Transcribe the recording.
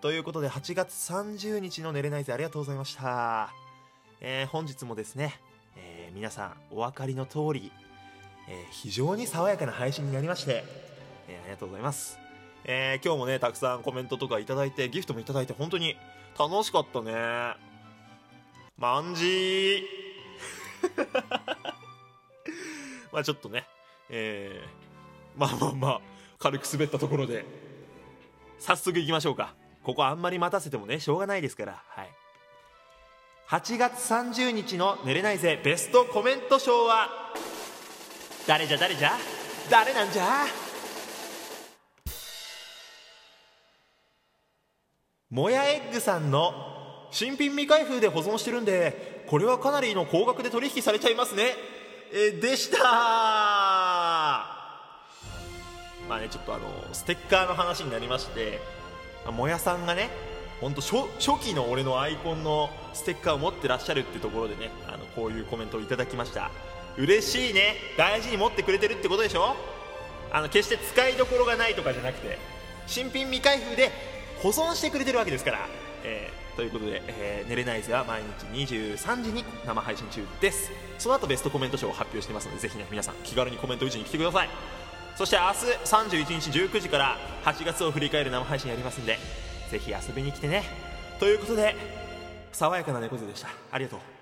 ということで8月30日の寝れないぜありがとうございました、えー本日もですね、えー皆さんお分かりの通り、えー非常に爽やかな配信になりまして、えーありがとうございます、えー今日もねたくさんコメントとかいただいてギフトもいただいて本当に楽しかったね。まんじー。まあちょっとねえーまあまあまあ軽く滑ったところで早速行きましょうか。ここあんまり待たせてもねしょうがないですから。はい。8月30日の「寝れないぜベストコメント賞」は誰じゃ誰じゃ？誰なんじゃ？もやエッグさんの新品未開封で保存してるんでこれはかなりの高額で取引されちゃいますね。えでしたまあねちょっとあのステッカーの話になりましてもやさんがね本当初初期の俺のアイコンのステッカーを持ってらっしゃるってところでねあのこういうコメントをいただきました。嬉しいね。大事に持ってくれてるってことでしょ？あの決して使いどころがないとかじゃなくて新品未開封で保存してくれてるわけですから、えーということで、えー寝れないぜは毎日23時に生配信中です。その後ベストコメント賞を発表してますのでぜひね皆さん気軽にコメント打ちに来てください。そして明日31日19時から8月を振り返る生配信やりますんでぜひ遊びに来てね。ということで爽やかな猫背でした。ありがとう。